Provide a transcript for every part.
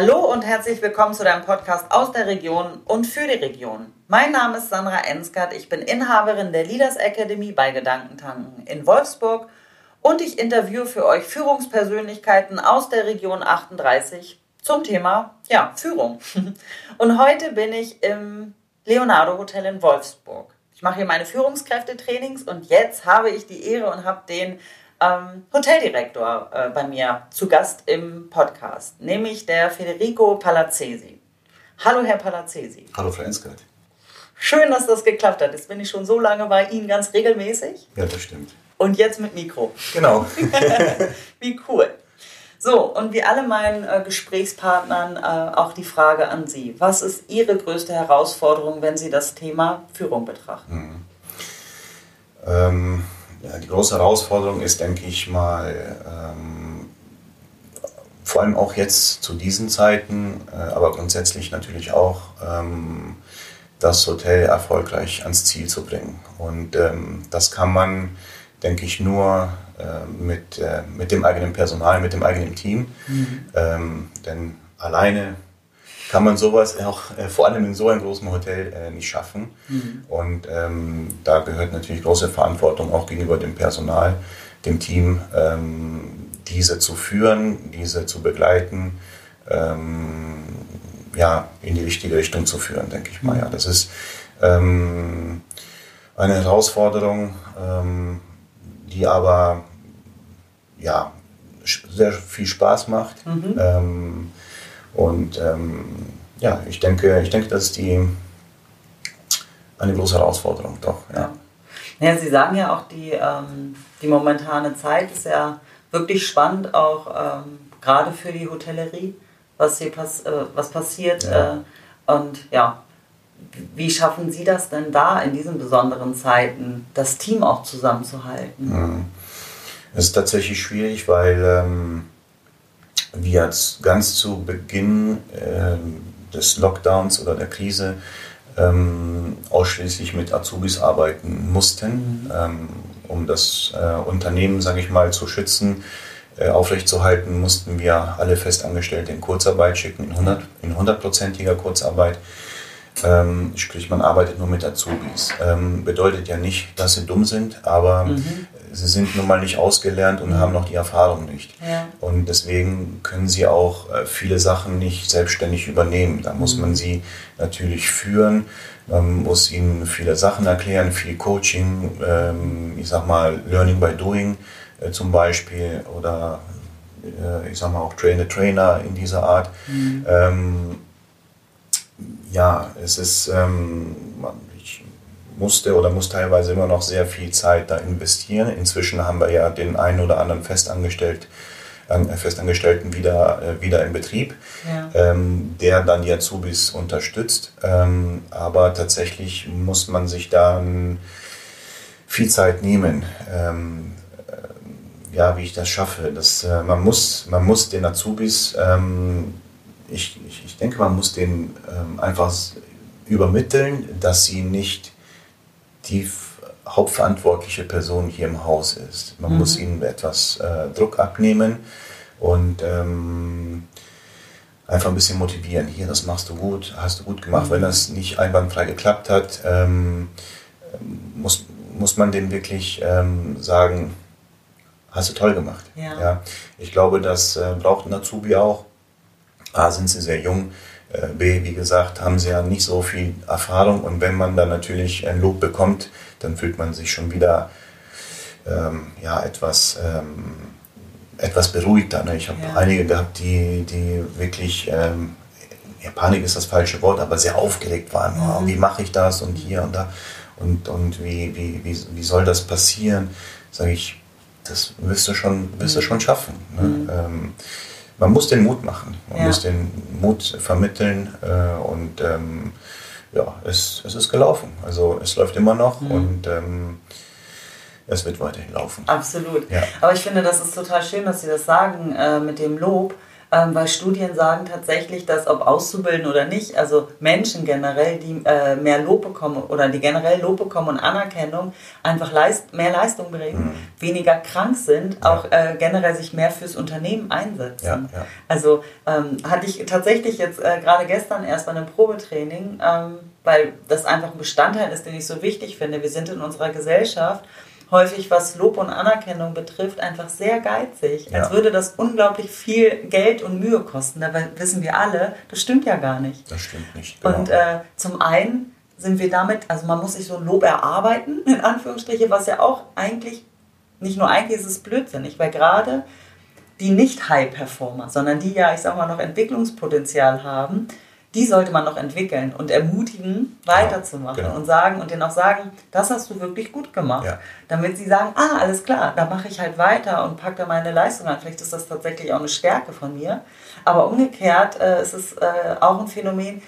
Hallo und herzlich willkommen zu deinem Podcast aus der Region und für die Region. Mein Name ist Sandra Enskert, ich bin Inhaberin der Leaders Academy bei Gedankentanken in Wolfsburg und ich interviewe für euch Führungspersönlichkeiten aus der Region 38 zum Thema ja, Führung. Und heute bin ich im Leonardo Hotel in Wolfsburg. Ich mache hier meine Führungskräftetrainings und jetzt habe ich die Ehre und habe den ähm, Hoteldirektor äh, bei mir zu Gast im Podcast, nämlich der Federico Palazzesi. Hallo, Herr Palazzesi. Hallo, Frau Enskert. Schön, dass das geklappt hat. Jetzt bin ich schon so lange bei Ihnen ganz regelmäßig. Ja, das stimmt. Und jetzt mit Mikro. Genau. wie cool. So, und wie alle meinen äh, Gesprächspartnern äh, auch die Frage an Sie. Was ist Ihre größte Herausforderung, wenn Sie das Thema Führung betrachten? Mhm. Ähm, ja, die große Herausforderung ist, denke ich mal, ähm, vor allem auch jetzt zu diesen Zeiten, äh, aber grundsätzlich natürlich auch, ähm, das Hotel erfolgreich ans Ziel zu bringen. Und ähm, das kann man, denke ich, nur äh, mit, äh, mit dem eigenen Personal, mit dem eigenen Team. Mhm. Ähm, denn alleine kann man sowas auch äh, vor allem in so einem großen Hotel äh, nicht schaffen. Mhm. Und ähm, da gehört natürlich große Verantwortung auch gegenüber dem Personal, dem Team, ähm, diese zu führen, diese zu begleiten, ähm, ja, in die richtige Richtung zu führen, denke ich mal. Mhm. Ja, das ist ähm, eine Herausforderung, ähm, die aber ja, sehr viel Spaß macht. Mhm. Und ähm, ja, ich denke, ich denke, das ist die, eine große Herausforderung, doch. Ja. ja. Sie sagen ja auch, die, ähm, die momentane Zeit ist ja wirklich spannend, auch ähm, gerade für die Hotellerie, was hier pass äh, was passiert. Ja. Äh, und ja, wie schaffen Sie das denn da in diesen besonderen Zeiten, das Team auch zusammenzuhalten? Mhm. Es ist tatsächlich schwierig, weil ähm, wir ganz zu Beginn ähm, des Lockdowns oder der Krise ähm, ausschließlich mit Azubis arbeiten mussten, ähm, um das äh, Unternehmen, sage ich mal, zu schützen. Äh, aufrechtzuerhalten, mussten wir alle Festangestellte in Kurzarbeit schicken, in 100%iger Kurzarbeit. Ähm, sprich, man arbeitet nur mit Azubis. Ähm, bedeutet ja nicht, dass sie dumm sind, aber mhm. Sie sind nun mal nicht ausgelernt und haben noch die Erfahrung nicht. Ja. Und deswegen können sie auch äh, viele Sachen nicht selbstständig übernehmen. Da muss mhm. man sie natürlich führen, man muss ihnen viele Sachen erklären, viel Coaching, ähm, ich sag mal Learning by Doing äh, zum Beispiel oder äh, ich sag mal auch Trainer Trainer in dieser Art. Mhm. Ähm, ja, es ist, ähm, musste oder muss teilweise immer noch sehr viel Zeit da investieren. Inzwischen haben wir ja den einen oder anderen Festangestellt, äh, Festangestellten wieder, äh, wieder im Betrieb, ja. ähm, der dann die Azubis unterstützt. Ähm, aber tatsächlich muss man sich dann viel Zeit nehmen. Ähm, äh, ja, wie ich das schaffe. Das, äh, man, muss, man muss den Azubis ähm, ich, ich, ich denke, man muss denen ähm, einfach übermitteln, dass sie nicht die hauptverantwortliche Person hier im Haus ist. Man mhm. muss ihnen etwas äh, Druck abnehmen und ähm, einfach ein bisschen motivieren. Hier, das machst du gut, hast du gut gemacht. Mhm. Wenn das nicht einwandfrei geklappt hat, ähm, muss, muss man dem wirklich ähm, sagen, hast du toll gemacht. Ja. ja. Ich glaube, das äh, braucht ein Azubi auch. A, sind sie sehr jung, B, wie gesagt, haben sie ja nicht so viel Erfahrung und wenn man dann natürlich ein Lob bekommt, dann fühlt man sich schon wieder ähm, ja, etwas, ähm, etwas beruhigter. Ne? Ich habe ja. einige gehabt, die, die wirklich, ähm, ja, Panik ist das falsche Wort, aber sehr aufgeregt waren. Mhm. Oh, wie mache ich das und hier und da und, und wie, wie, wie, wie soll das passieren? Sage ich, das wirst du schon, wirst du mhm. schon schaffen. Ne? Mhm. Man muss den Mut machen. Man ja. muss den Mut vermitteln äh, und ähm, ja, es, es ist gelaufen. Also es läuft immer noch mhm. und ähm, es wird weiterhin laufen. Absolut. Ja. Aber ich finde, das ist total schön, dass Sie das sagen äh, mit dem Lob. Ähm, weil Studien sagen tatsächlich, dass ob Auszubildende oder nicht, also Menschen generell, die äh, mehr Lob bekommen oder die generell Lob bekommen und Anerkennung, einfach leist mehr Leistung bringen, mhm. weniger krank sind, ja. auch äh, generell sich mehr fürs Unternehmen einsetzen. Ja, ja. Also ähm, hatte ich tatsächlich jetzt äh, gerade gestern erst bei einem Probetraining, ähm, weil das einfach ein Bestandteil ist, den ich so wichtig finde. Wir sind in unserer Gesellschaft häufig, was Lob und Anerkennung betrifft, einfach sehr geizig. Ja. Als würde das unglaublich viel Geld und Mühe kosten. Dabei wissen wir alle, das stimmt ja gar nicht. Das stimmt nicht. Genau. Und äh, zum einen sind wir damit, also man muss sich so ein Lob erarbeiten, in Anführungsstriche, was ja auch eigentlich, nicht nur eigentlich ist es blödsinnig, weil gerade die nicht High-Performer, sondern die ja, ich sag mal, noch Entwicklungspotenzial haben, die sollte man noch entwickeln und ermutigen, weiterzumachen genau. und sagen und denen auch sagen, das hast du wirklich gut gemacht. Ja. Damit sie sagen, ah, alles klar, da mache ich halt weiter und packe da meine Leistung an. Vielleicht ist das tatsächlich auch eine Stärke von mir. Aber umgekehrt äh, ist es äh, auch ein Phänomen,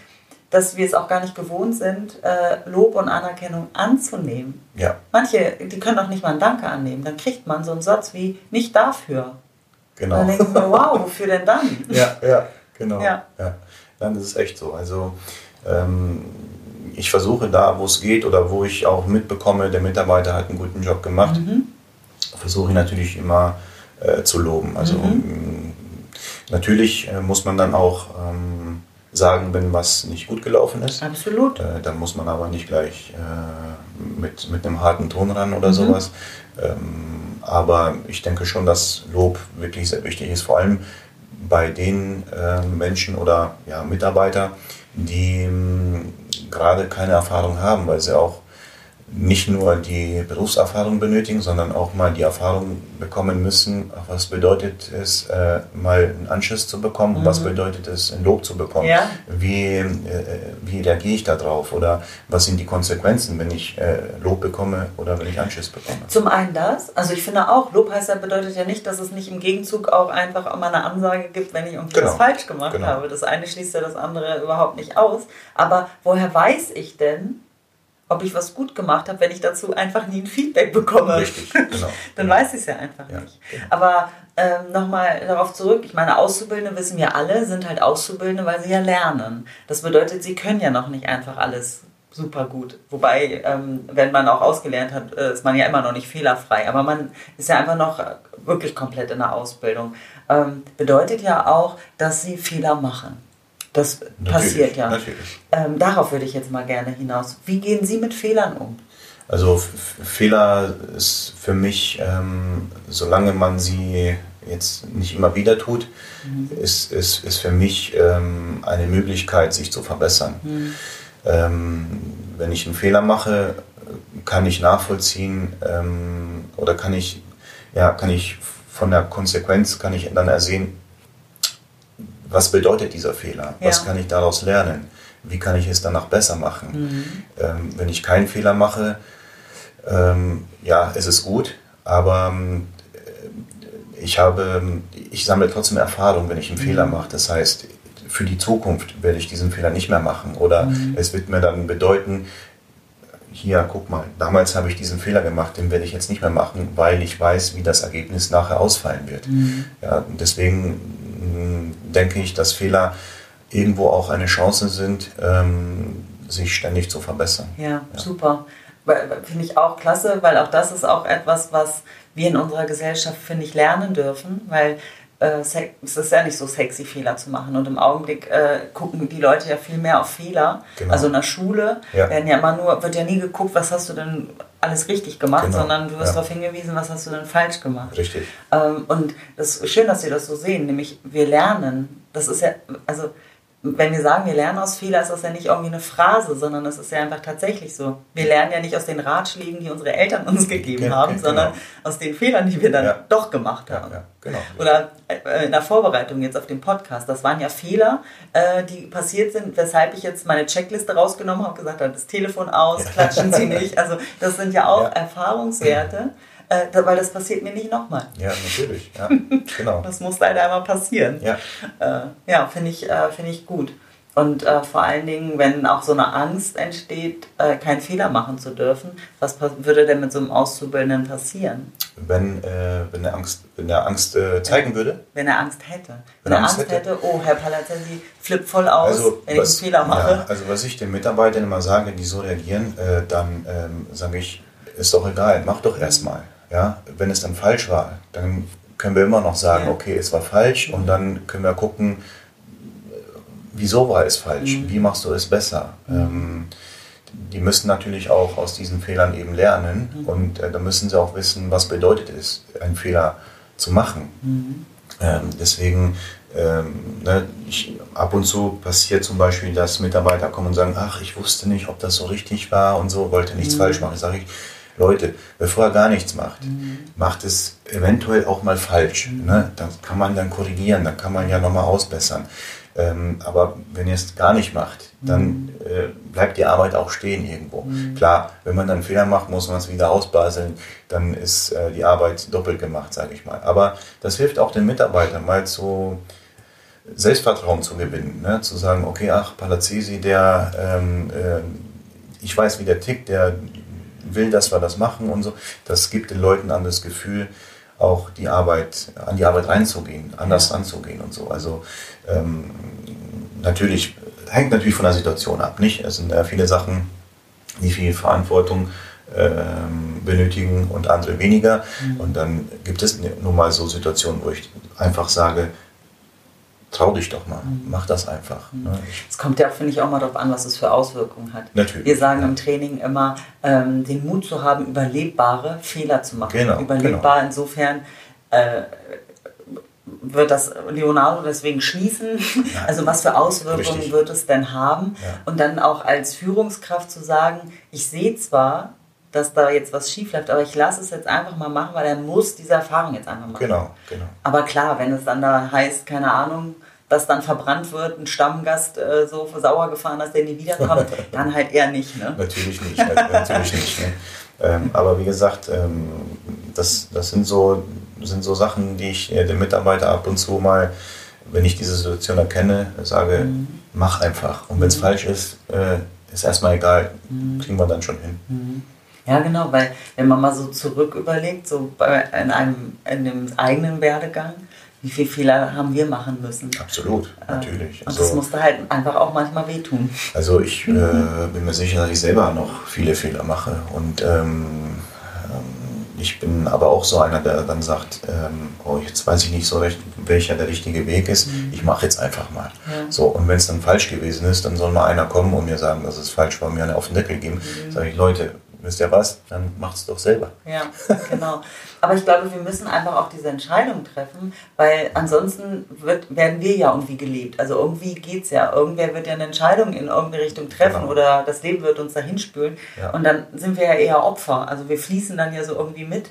dass wir es auch gar nicht gewohnt sind, äh, Lob und Anerkennung anzunehmen. Ja. Manche, die können auch nicht mal ein Danke annehmen. Dann kriegt man so einen Satz wie, nicht dafür. Genau. Und dann denken wir, wow, wofür denn dann? Ja, ja, genau. Ja. ja. Nein, das ist echt so. Also ähm, ich versuche da, wo es geht oder wo ich auch mitbekomme, der Mitarbeiter hat einen guten Job gemacht, mhm. versuche ich natürlich immer äh, zu loben. Also mhm. natürlich äh, muss man dann auch ähm, sagen, wenn was nicht gut gelaufen ist. Absolut. Äh, dann muss man aber nicht gleich äh, mit, mit einem harten Ton ran oder mhm. sowas. Ähm, aber ich denke schon, dass Lob wirklich sehr wichtig ist, vor allem bei den äh, Menschen oder ja, Mitarbeiter, die ähm, gerade keine Erfahrung haben, weil sie auch nicht nur die Berufserfahrung benötigen, sondern auch mal die Erfahrung bekommen müssen, was bedeutet es, äh, mal einen Anschluss zu bekommen, mhm. was bedeutet es, ein Lob zu bekommen, ja. wie, äh, wie reagiere ich darauf oder was sind die Konsequenzen, wenn ich äh, Lob bekomme oder wenn ich Anschluss bekomme. Zum einen das, also ich finde auch, Lob heißt ja, bedeutet ja nicht, dass es nicht im Gegenzug auch einfach auch mal eine Ansage gibt, wenn ich irgendwie genau. falsch gemacht genau. habe. Das eine schließt ja das andere überhaupt nicht aus, aber woher weiß ich denn, ob ich was gut gemacht habe, wenn ich dazu einfach nie ein Feedback bekomme. Richtig, genau. Dann genau. weiß ich es ja einfach ja, nicht. Genau. Aber ähm, nochmal darauf zurück, ich meine, Auszubildende wissen wir alle, sind halt Auszubildende, weil sie ja lernen. Das bedeutet, sie können ja noch nicht einfach alles super gut. Wobei, ähm, wenn man auch ausgelernt hat, äh, ist man ja immer noch nicht fehlerfrei. Aber man ist ja einfach noch wirklich komplett in der Ausbildung. Ähm, bedeutet ja auch, dass sie Fehler machen. Das natürlich, passiert ja. Natürlich. Ähm, darauf würde ich jetzt mal gerne hinaus. Wie gehen Sie mit Fehlern um? Also Fehler ist für mich, ähm, solange man sie jetzt nicht immer wieder tut, mhm. ist, ist, ist für mich ähm, eine Möglichkeit, sich zu verbessern. Mhm. Ähm, wenn ich einen Fehler mache, kann ich nachvollziehen ähm, oder kann ich, ja, kann ich von der Konsequenz kann ich dann ersehen, was bedeutet dieser Fehler? Ja. Was kann ich daraus lernen? Wie kann ich es danach besser machen? Mhm. Ähm, wenn ich keinen Fehler mache, ähm, ja, es ist gut, aber ähm, ich habe, ich sammle trotzdem Erfahrung, wenn ich einen mhm. Fehler mache. Das heißt, für die Zukunft werde ich diesen Fehler nicht mehr machen. Oder mhm. es wird mir dann bedeuten, hier, guck mal, damals habe ich diesen Fehler gemacht, den werde ich jetzt nicht mehr machen, weil ich weiß, wie das Ergebnis nachher ausfallen wird. Mhm. Ja, deswegen denke ich, dass Fehler irgendwo auch eine Chance sind, ähm, sich ständig zu verbessern. Ja, ja. super. Finde ich auch klasse, weil auch das ist auch etwas, was wir in unserer Gesellschaft, finde ich, lernen dürfen, weil äh, es ist ja nicht so sexy, Fehler zu machen. Und im Augenblick äh, gucken die Leute ja viel mehr auf Fehler. Genau. Also in der Schule ja. werden ja immer nur, wird ja nie geguckt, was hast du denn alles richtig gemacht, genau. sondern du wirst ja. darauf hingewiesen, was hast du denn falsch gemacht. Richtig. Ähm, und das ist schön, dass Sie das so sehen, nämlich wir lernen. Das ist ja, also wenn wir sagen, wir lernen aus Fehlern, ist das ja nicht irgendwie eine Phrase, sondern es ist ja einfach tatsächlich so. Wir lernen ja nicht aus den Ratschlägen, die unsere Eltern uns gegeben ja, haben, genau. sondern aus den Fehlern, die wir dann ja. doch gemacht haben. Ja, genau. Oder äh, in der Vorbereitung jetzt auf den Podcast, das waren ja Fehler, äh, die passiert sind, weshalb ich jetzt meine Checkliste rausgenommen habe, gesagt habe, das Telefon aus, klatschen Sie nicht. Also das sind ja auch Erfahrungswerte äh, weil das passiert mir nicht nochmal. Ja, natürlich. Ja, genau. das muss leider einmal passieren. Ja, äh, ja finde ich, äh, find ich gut. Und äh, vor allen Dingen, wenn auch so eine Angst entsteht, äh, keinen Fehler machen zu dürfen, was würde denn mit so einem Auszubildenden passieren? Wenn, äh, wenn er Angst, wenn er Angst äh, zeigen würde? Wenn er Angst hätte. Wenn, wenn er Angst, Angst hätte, hätte, oh, Herr Palazzi flippt voll aus, also, wenn was, ich einen Fehler mache. Ja, also was ich den Mitarbeitern immer sage, die so reagieren, äh, dann ähm, sage ich, ist doch egal, mach doch erstmal. Ja? Wenn es dann falsch war, dann können wir immer noch sagen, ja. okay, es war falsch und dann können wir gucken, wieso war es falsch, mhm. wie machst du es besser. Mhm. Ähm, die müssen natürlich auch aus diesen Fehlern eben lernen mhm. und äh, da müssen sie auch wissen, was bedeutet es, einen Fehler zu machen. Mhm. Ähm, deswegen, ähm, ne, ich, ab und zu passiert zum Beispiel, dass Mitarbeiter kommen und sagen, ach, ich wusste nicht, ob das so richtig war und so, wollte nichts mhm. falsch machen. Sage ich, Leute, bevor er gar nichts macht, mhm. macht es eventuell auch mal falsch. Mhm. Ne? Dann kann man dann korrigieren, dann kann man ja nochmal ausbessern. Ähm, aber wenn ihr es gar nicht macht, dann mhm. äh, bleibt die Arbeit auch stehen irgendwo. Mhm. Klar, wenn man dann einen Fehler macht, muss man es wieder ausbaseln, dann ist äh, die Arbeit doppelt gemacht, sage ich mal. Aber das hilft auch den Mitarbeitern mal so Selbstvertrauen zu gewinnen, ne? zu sagen, okay, ach, Palazzesi, der, ähm, äh, ich weiß, wie der tickt, der will, dass wir das machen und so. Das gibt den Leuten an das Gefühl, auch die Arbeit, an die Arbeit reinzugehen, anders ja. ranzugehen und so. Also ähm, natürlich, hängt natürlich von der Situation ab, nicht? Es sind äh, viele Sachen, die viel Verantwortung ähm, benötigen und andere weniger. Mhm. Und dann gibt es nun mal so Situationen, wo ich einfach sage, trau dich doch mal, mhm. mach das einfach. Mhm. Ne? Es kommt ja, finde ich, auch mal darauf an, was es für Auswirkungen hat. Natürlich. Wir sagen ja. im Training immer, ähm, den Mut zu haben, überlebbare Fehler zu machen. Genau, Überlebbar genau. insofern. Äh, wird das Leonardo deswegen schließen? Nein. Also was für Auswirkungen Richtig. wird es denn haben? Ja. Und dann auch als Führungskraft zu sagen, ich sehe zwar, dass da jetzt was schief läuft, aber ich lasse es jetzt einfach mal machen, weil er muss diese Erfahrung jetzt einfach machen. Genau, genau. Aber klar, wenn es dann da heißt, keine Ahnung, dass dann verbrannt wird, ein Stammgast äh, so sauer gefahren, dass der nie wiederkommt, dann halt eher nicht. Ne? Natürlich nicht, natürlich nicht. Ne? Ähm, aber wie gesagt, ähm, das, das sind, so, sind so Sachen, die ich äh, dem Mitarbeiter ab und zu mal, wenn ich diese Situation erkenne, sage, mhm. mach einfach. Und wenn es mhm. falsch ist, äh, ist erstmal egal, mhm. kriegen wir dann schon hin. Ja, genau, weil wenn man mal so zurück überlegt, so bei, in, einem, in dem eigenen Werdegang, wie viele Fehler haben wir machen müssen? Absolut, ähm, natürlich. Und also, das musste halt einfach auch manchmal wehtun. Also ich äh, bin mir sicher, dass ich selber noch viele Fehler mache. Und ähm, ähm, ich bin aber auch so einer, der dann sagt, ähm, oh, jetzt weiß ich nicht so recht, welcher der richtige Weg ist. Mhm. Ich mache jetzt einfach mal. Ja. So, und wenn es dann falsch gewesen ist, dann soll mal einer kommen und mir sagen, dass es falsch war, mir eine auf den Deckel geben. Mhm. Sage ich, Leute, wisst ihr was, dann macht es doch selber. Ja, genau. Aber ich glaube, wir müssen einfach auch diese Entscheidung treffen, weil ansonsten wird, werden wir ja irgendwie gelebt. Also irgendwie geht es ja. Irgendwer wird ja eine Entscheidung in irgendeine Richtung treffen genau. oder das Leben wird uns dahin spülen. Ja. Und dann sind wir ja eher Opfer. Also wir fließen dann ja so irgendwie mit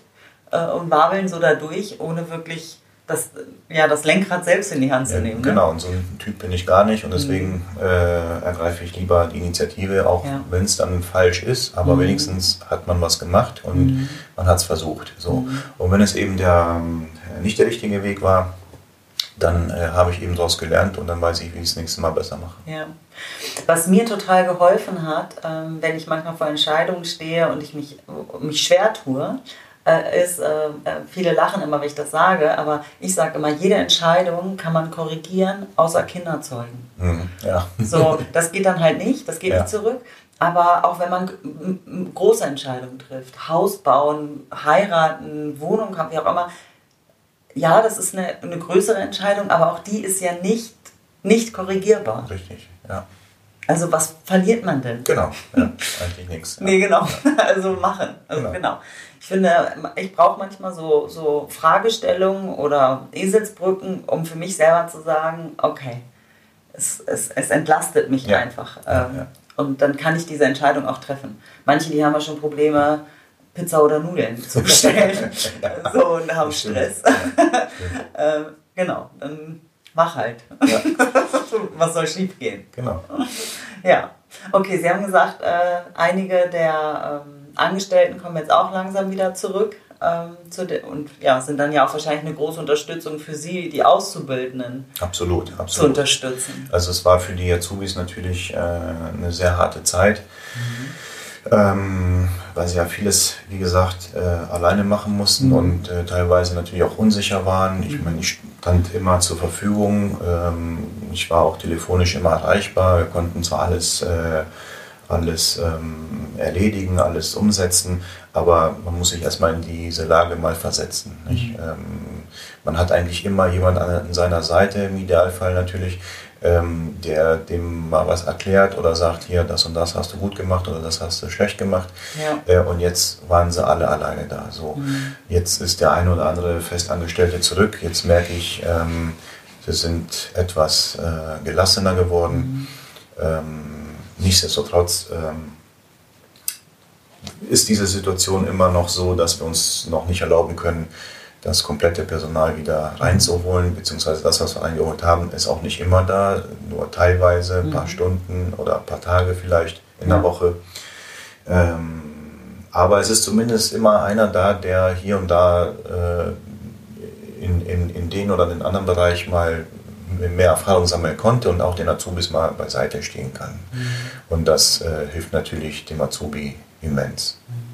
äh, und wabeln so dadurch, ohne wirklich das, ja, das Lenkrad selbst in die Hand zu nehmen. Ne? Genau, und so ein Typ bin ich gar nicht und deswegen mhm. äh, ergreife ich lieber die Initiative, auch ja. wenn es dann falsch ist, aber mhm. wenigstens hat man was gemacht und mhm. man hat es versucht. So. Mhm. Und wenn es eben der, äh, nicht der richtige Weg war, dann äh, habe ich eben daraus gelernt und dann weiß ich, wie ich es nächstes Mal besser mache. Ja. Was mir total geholfen hat, ähm, wenn ich manchmal vor Entscheidungen stehe und ich mich, mich schwer tue, äh, ist, äh, äh, viele lachen immer, wenn ich das sage, aber ich sage immer, jede Entscheidung kann man korrigieren, außer Kinder zeugen. Mhm, ja. So, das geht dann halt nicht, das geht ja. nicht zurück. Aber auch wenn man große Entscheidungen trifft, Haus bauen, heiraten, Wohnung haben, wie auch immer, ja, das ist eine, eine größere Entscheidung, aber auch die ist ja nicht, nicht korrigierbar. Richtig, ja. Also was verliert man denn? Genau, ja, eigentlich nichts. Ja. Nee, genau. Also machen. Also genau. genau ich finde, ich brauche manchmal so, so Fragestellungen oder Eselsbrücken, um für mich selber zu sagen, okay, es, es, es entlastet mich ja. einfach. Ähm. Und dann kann ich diese Entscheidung auch treffen. Manche, die haben ja schon Probleme, Pizza oder Nudeln zu bestellen. so und haben Stress. ähm, genau, dann mach halt. Was soll schief gehen? Genau. Ja. Okay, Sie haben gesagt, äh, einige der ähm, Angestellten kommen jetzt auch langsam wieder zurück ähm, zu und ja, sind dann ja auch wahrscheinlich eine große Unterstützung für Sie, die Auszubildenden absolut, absolut. zu unterstützen. Also es war für die Azubis natürlich äh, eine sehr harte Zeit. Mhm. Ähm, weil sie ja vieles, wie gesagt, äh, alleine machen mussten mhm. und äh, teilweise natürlich auch unsicher waren. Ich mhm. meine, ich stand immer zur Verfügung. Ähm, ich war auch telefonisch immer erreichbar. Wir konnten zwar alles äh, alles ähm, erledigen, alles umsetzen, aber man muss sich erstmal in diese Lage mal versetzen. Mhm. Ähm, man hat eigentlich immer jemand an, seiner Seite, im Idealfall natürlich, ähm, der dem mal was erklärt oder sagt, hier, das und das hast du gut gemacht oder das hast du schlecht gemacht. Ja. Äh, und jetzt waren sie alle alleine da. So. Mhm. Jetzt ist der eine oder andere Festangestellte zurück. Jetzt merke ich, ähm, sie sind etwas äh, gelassener geworden. Mhm. Ähm, Nichtsdestotrotz ähm, ist diese Situation immer noch so, dass wir uns noch nicht erlauben können, das komplette Personal wieder reinzuholen, beziehungsweise das, was wir reingeholt haben, ist auch nicht immer da, nur teilweise, ein paar mhm. Stunden oder ein paar Tage vielleicht in der Woche. Ähm, aber es ist zumindest immer einer da, der hier und da äh, in, in, in den oder den anderen Bereich mal mehr Erfahrung sammeln konnte und auch den Azubis mal beiseite stehen kann. Mhm. Und das äh, hilft natürlich dem Azubi immens. Mhm.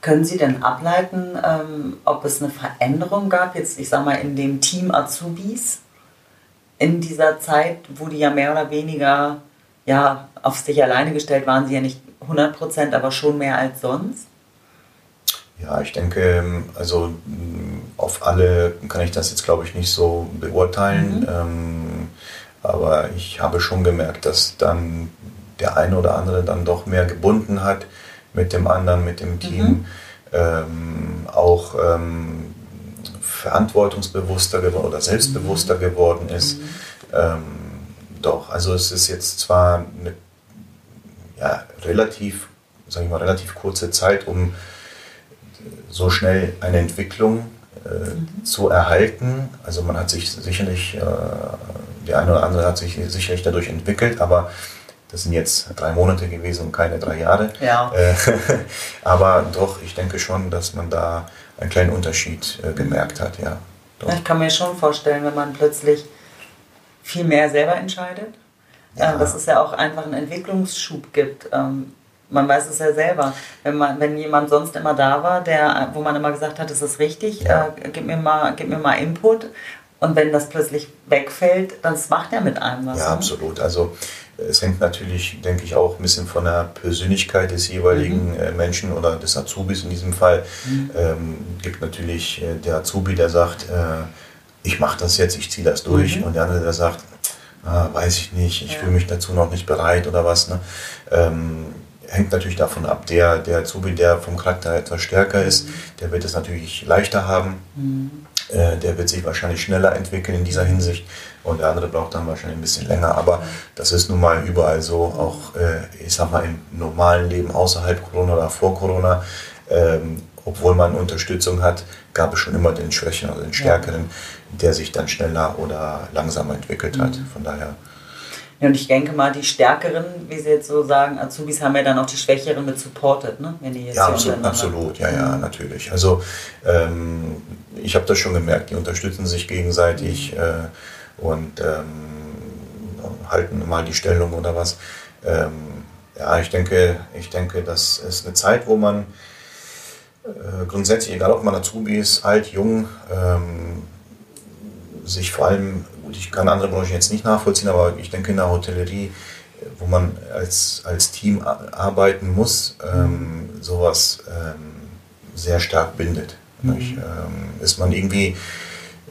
Können Sie denn ableiten, ähm, ob es eine Veränderung gab, jetzt ich sag mal in dem Team Azubis in dieser Zeit, wo die ja mehr oder weniger ja, auf sich alleine gestellt waren, sie ja nicht 100 Prozent, aber schon mehr als sonst? Ja, ich denke, also auf alle kann ich das jetzt, glaube ich, nicht so beurteilen. Mhm. Ähm, aber ich habe schon gemerkt, dass dann der eine oder andere dann doch mehr gebunden hat mit dem anderen, mit dem Team. Mhm. Ähm, auch ähm, verantwortungsbewusster geworden oder selbstbewusster mhm. geworden ist. Mhm. Ähm, doch, also es ist jetzt zwar eine ja, relativ, sage ich mal, relativ kurze Zeit, um so schnell eine Entwicklung äh, mhm. zu erhalten. Also man hat sich sicherlich, äh, der eine oder andere hat sich sicherlich dadurch entwickelt, aber das sind jetzt drei Monate gewesen und keine drei Jahre. Ja. Äh, aber doch, ich denke schon, dass man da einen kleinen Unterschied äh, gemerkt hat, ja. Doch. Ich kann mir schon vorstellen, wenn man plötzlich viel mehr selber entscheidet, ja. dass es ja auch einfach einen Entwicklungsschub gibt. Ähm, man weiß es ja selber. Wenn, man, wenn jemand sonst immer da war, der, wo man immer gesagt hat, das ist richtig, ja. äh, gib, mir mal, gib mir mal Input. Und wenn das plötzlich wegfällt, dann macht er mit einem was. Ja, ne? absolut. Also es hängt natürlich, denke ich, auch ein bisschen von der Persönlichkeit des jeweiligen mhm. Äh, Menschen oder des Azubis in diesem Fall. Mhm. Ähm, gibt natürlich äh, der Azubi, der sagt, äh, ich mache das jetzt, ich ziehe das durch. Mhm. Und der andere, der sagt, ah, weiß ich nicht, ich ja. fühle mich dazu noch nicht bereit oder was. Ne? Ähm, hängt natürlich davon ab. Der, der Azubi, der vom Charakter etwas stärker ist, mhm. der wird es natürlich leichter haben. Äh, der wird sich wahrscheinlich schneller entwickeln in dieser Hinsicht. Und der andere braucht dann wahrscheinlich ein bisschen länger. Aber das ist nun mal überall so, auch äh, ich sag mal im normalen Leben außerhalb Corona oder vor Corona. Ähm, obwohl man Unterstützung hat, gab es schon immer den Schwächeren oder den Stärkeren, der sich dann schneller oder langsamer entwickelt hat. Mhm. Von daher ja, und ich denke mal, die Stärkeren, wie Sie jetzt so sagen, Azubis haben ja dann auch die Schwächeren mit supported, ne? Wenn die jetzt ja, absolut, absolut, ja, ja, natürlich. Also ähm, ich habe das schon gemerkt, die unterstützen sich gegenseitig äh, und ähm, halten mal die Stellung oder was. Ähm, ja, ich denke, ich denke, das ist eine Zeit, wo man äh, grundsätzlich, egal ob man Azubi ist, alt, jung, ähm, sich vor allem Gut, ich kann andere Branchen jetzt nicht nachvollziehen, aber ich denke in der Hotellerie, wo man als, als Team arbeiten muss, ähm, sowas ähm, sehr stark bindet. Mhm. Ähm, ist man irgendwie,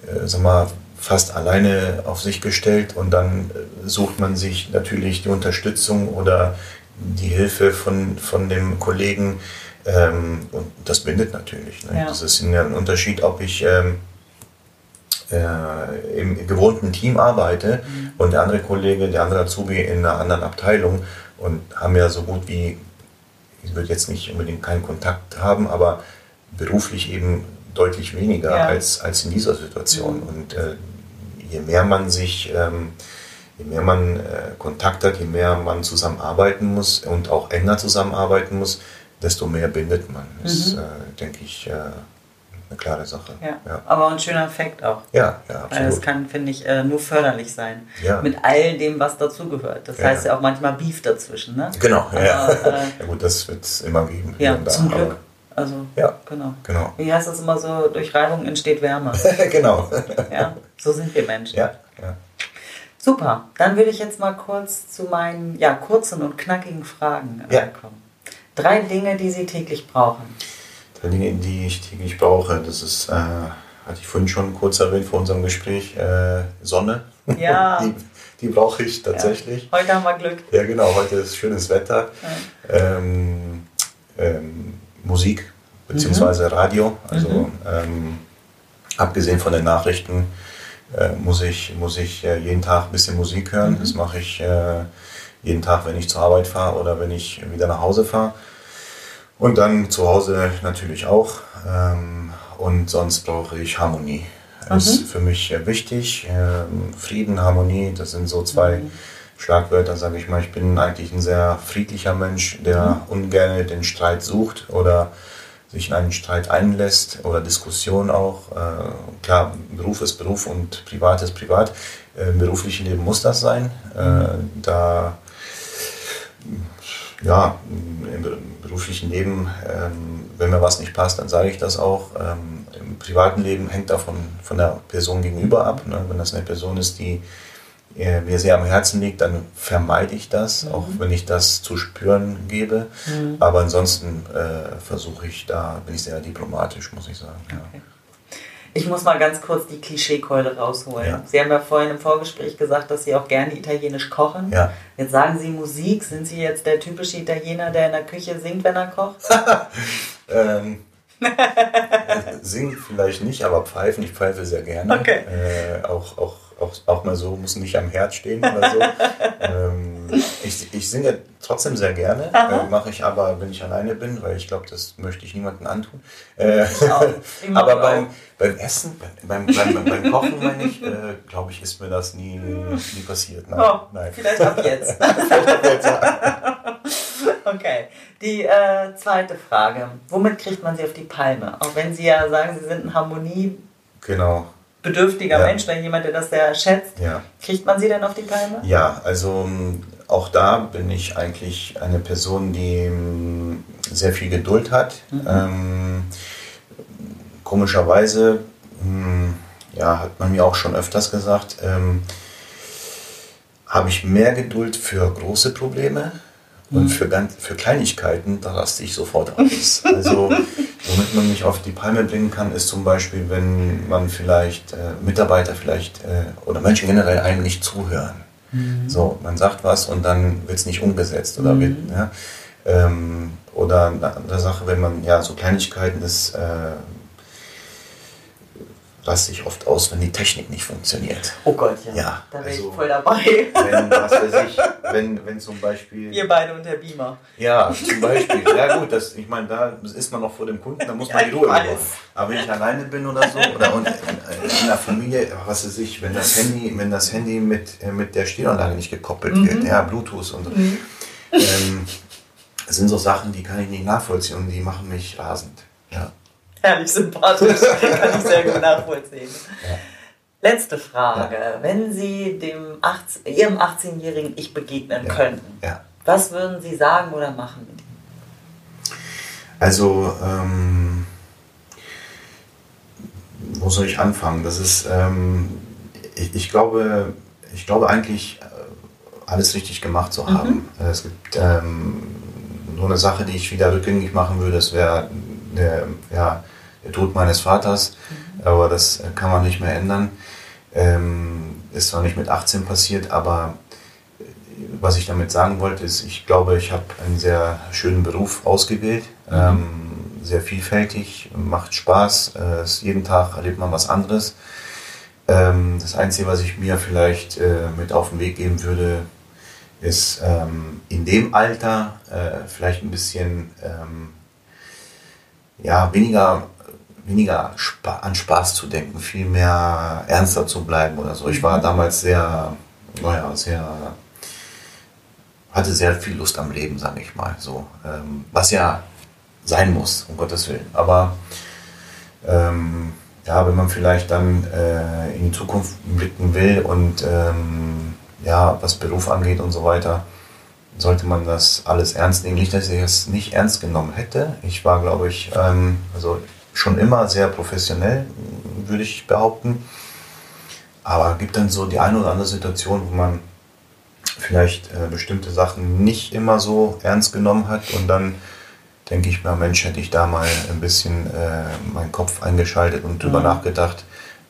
äh, sag mal, fast alleine auf sich gestellt und dann äh, sucht man sich natürlich die Unterstützung oder die Hilfe von, von dem Kollegen ähm, und das bindet natürlich. Ne? Ja. Das ist ein Unterschied, ob ich ähm, äh, im gewohnten Team arbeite mhm. und der andere Kollege, der andere Azubi in einer anderen Abteilung und haben ja so gut wie, ich würde jetzt nicht unbedingt keinen Kontakt haben, aber beruflich eben deutlich weniger ja. als, als in dieser Situation. Mhm. Und äh, je mehr man sich, ähm, je mehr man äh, Kontakt hat, je mehr man zusammenarbeiten muss und auch enger zusammenarbeiten muss, desto mehr bindet man. Das mhm. äh, denke ich, äh, eine klare Sache. Ja. ja. Aber ein schöner Effekt auch. Ja, ja, absolut. Weil das kann, finde ich, äh, nur förderlich sein. Ja. Mit all dem, was dazugehört. Das Ja. heißt ja auch manchmal Beef dazwischen, ne? Genau, ja. Aber, äh, ja gut, das wird es immer geben. Ja, zum Glück. Also, Ja. genau. Genau. Wie heißt das immer so? Durch Reibung entsteht Wärme. genau. Ja, so sind wir Menschen. ja, ja. Super, dann würde ich jetzt mal kurz zu meinen ja, kurzen und knackigen Fragen äh, Ja. kommen. Drei Dinge, die Sie täglich brauchen. Dinge, die ich täglich brauche, das ist, äh, hatte ich vorhin schon kurz erwähnt vor unserem Gespräch, äh, Sonne. Ja. die, die brauche ich tatsächlich. Heute haben wir Glück. Ja. genau, heute ist schönes Wetter. Ja. Ähm, ähm, Musik beziehungsweise Radio. Also Mhm. ähm, abgesehen von den Nachrichten äh, muss ich, muss ich äh, jeden Tag ein bisschen Musik hören. Mhm. Das mache ich äh, jeden Tag, wenn ich zur Arbeit fahre oder wenn ich wieder nach Hause fahre. Und dann zu Hause natürlich auch. Ähm, und sonst brauche ich Harmonie. Das Mhm. ist für mich äh, wichtig. Ähm, Frieden, Harmonie, das sind so zwei Mhm. Schlagwörter, sage ich mal. Ich bin eigentlich ein sehr friedlicher Mensch, der ungern den Streit sucht oder sich in einen Streit einlässt oder Diskussion auch. Äh, klar, Beruf ist Beruf und Privat ist Privat. Äh, Im beruflichen Leben muss das sein. Äh, da ja, im be- beruflichen Leben, ähm, wenn mir was nicht passt, dann sage ich das auch. Ähm, Im privaten Leben hängt davon von der Person gegenüber ab. Ne? Wenn das eine Person ist, die äh, mir sehr am Herzen liegt, dann vermeide ich das, auch wenn ich das zu spüren gebe. Mhm. Aber ansonsten äh, versuche ich da, bin ich sehr diplomatisch, muss ich sagen. Ja. Ich muss mal ganz kurz die Klischeekeule rausholen. Ja. Sie haben ja vorhin im Vorgespräch gesagt, dass Sie auch gerne italienisch kochen. Ja. Jetzt sagen Sie Musik. Sind Sie jetzt der typische Italiener, der in der Küche singt, wenn er kocht? Ähm, äh, singen vielleicht nicht, aber pfeifen, ich pfeife sehr gerne. Okay. Äh, auch, auch, auch, auch mal so, muss nicht am Herd stehen oder so. ähm, ich, ich singe trotzdem sehr gerne, äh, mache ich aber, wenn ich alleine bin, weil ich glaube, das möchte ich niemandem antun. Äh. Ich aber beim, beim Essen, beim, beim, beim, Kochen, meine ich, äh, glaube ich, ist mir das nie, nie passiert. Nein, Oh, nein. vielleicht ab jetzt. okay. Die äh, zweite Frage. Womit kriegt man Sie auf die Palme? Auch wenn Sie ja sagen, Sie sind ein harmoniebedürftiger Genau, Ja. Mensch, wenn jemand, der das sehr schätzt, ja. kriegt man Sie denn auf die Palme? Ja, also m, auch da bin ich eigentlich eine Person, die m, sehr viel Geduld hat. Ähm, komischerweise, m, ja, hat man mir auch schon öfters gesagt, ähm, habe ich mehr Geduld für große Probleme und für, ganz, für Kleinigkeiten, da raste ich sofort aus. Also, womit man mich auf die Palme bringen kann, ist zum Beispiel, wenn man vielleicht äh, Mitarbeiter vielleicht äh, oder Menschen generell einem nicht zuhören. So, man sagt was und dann wird es nicht umgesetzt oder wird, ja, ähm, oder eine andere Sache, wenn man ja so Kleinigkeiten ist, äh, raste ich oft aus, wenn die Technik nicht funktioniert. Oh Gott, ja. Ja, da wäre also- ich voll dabei. Wenn, was weiß ich, wenn, wenn zum Beispiel. Wir beide und der Beamer. Ja, zum Beispiel. Ja gut, das, ich meine, da ist man noch vor dem Kunden, da muss man Ja, die Ruhe bewahren. Aber wenn ich alleine bin oder so, oder und in, in der Familie, was weiß ich, wenn das Handy, wenn das Handy mit, äh, mit der Stereoanlage nicht gekoppelt Mhm. wird, ja, Bluetooth und so. Ähm, das sind so Sachen, die kann ich nicht nachvollziehen und die machen mich rasend. Ja. Herrlich sympathisch. Kann ich sehr gut nachvollziehen. Letzte Frage. Wenn Sie dem 18, Ihrem 18-jährigen Ich begegnen Ja. könnten, ja. was würden Sie sagen oder machen? Also, ähm, wo soll ich anfangen? Das ist, ähm, ich, ich glaube, ich glaube eigentlich, äh, alles richtig gemacht zu haben. Äh, Es gibt ähm, nur eine Sache, die ich wieder rückgängig machen würde, das wäre der, ja, der Tod meines Vaters, aber das kann man nicht mehr ändern. Ähm, ist zwar nicht mit 18 passiert, aber äh, was ich damit sagen wollte, ist, ich glaube, ich habe einen sehr schönen Beruf ausgewählt, ähm, sehr vielfältig, macht Spaß, äh, jeden Tag erlebt man was anderes. Ähm, das Einzige, was ich mir vielleicht äh, mit auf den Weg geben würde, ist ähm, in dem Alter äh, vielleicht ein bisschen ähm, ja, weniger, weniger Spa an Spaß zu denken, viel mehr ernster zu bleiben oder so. Ich war damals sehr, naja, sehr, hatte sehr viel Lust am Leben, sage ich mal so. Ähm, was ja sein muss, um Gottes Willen. Aber ähm, ja, wenn man vielleicht dann äh, in die Zukunft blicken will und ähm, ja, was Beruf angeht und so weiter, sollte man das alles ernst nehmen. Nicht, dass ich es nicht ernst genommen hätte. Ich war, glaube ich, ähm, also schon immer sehr professionell, würde ich behaupten. Aber es gibt dann so die eine oder andere Situation, wo man vielleicht äh, bestimmte Sachen nicht immer so ernst genommen hat und dann denke ich mir, Mensch, hätte ich da mal ein bisschen äh, meinen Kopf eingeschaltet und drüber mhm. nachgedacht.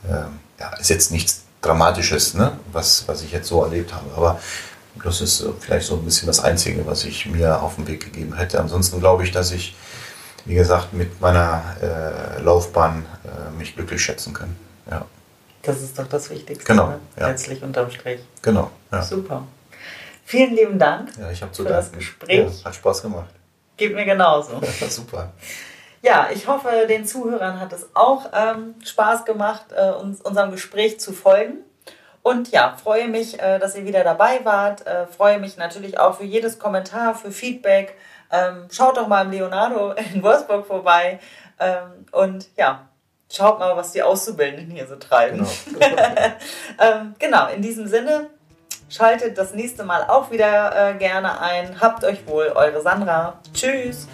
Äh, ja, ist jetzt nichts Dramatisches, ne? was, was ich jetzt so erlebt habe. Aber das ist vielleicht so ein bisschen das Einzige, was ich mir auf den Weg gegeben hätte. Ansonsten glaube ich, dass ich, wie gesagt, mit meiner äh, Laufbahn äh, mich glücklich schätzen kann. Ja. Das ist doch das Wichtigste. Genau. Ne? Ja. Letztlich unterm Strich. Genau. Ja. Super. Vielen lieben Dank ja, ich für das Gespräch. Ja, hat Spaß gemacht. Geht mir genauso. Super. Ja, ich hoffe, den Zuhörern hat es auch ähm, Spaß gemacht, äh, uns, unserem Gespräch zu folgen. Und ja, freue mich, äh, dass ihr wieder dabei wart. Äh, freue mich natürlich auch für jedes Kommentar, für Feedback. Ähm, schaut doch mal im Leonardo in Wolfsburg vorbei. Ähm, und ja, schaut mal, was die Auszubildenden hier so treiben. Genau, ähm, genau in diesem Sinne, schaltet das nächste Mal auch wieder äh, gerne ein. Habt euch wohl, eure Sandra. Tschüss.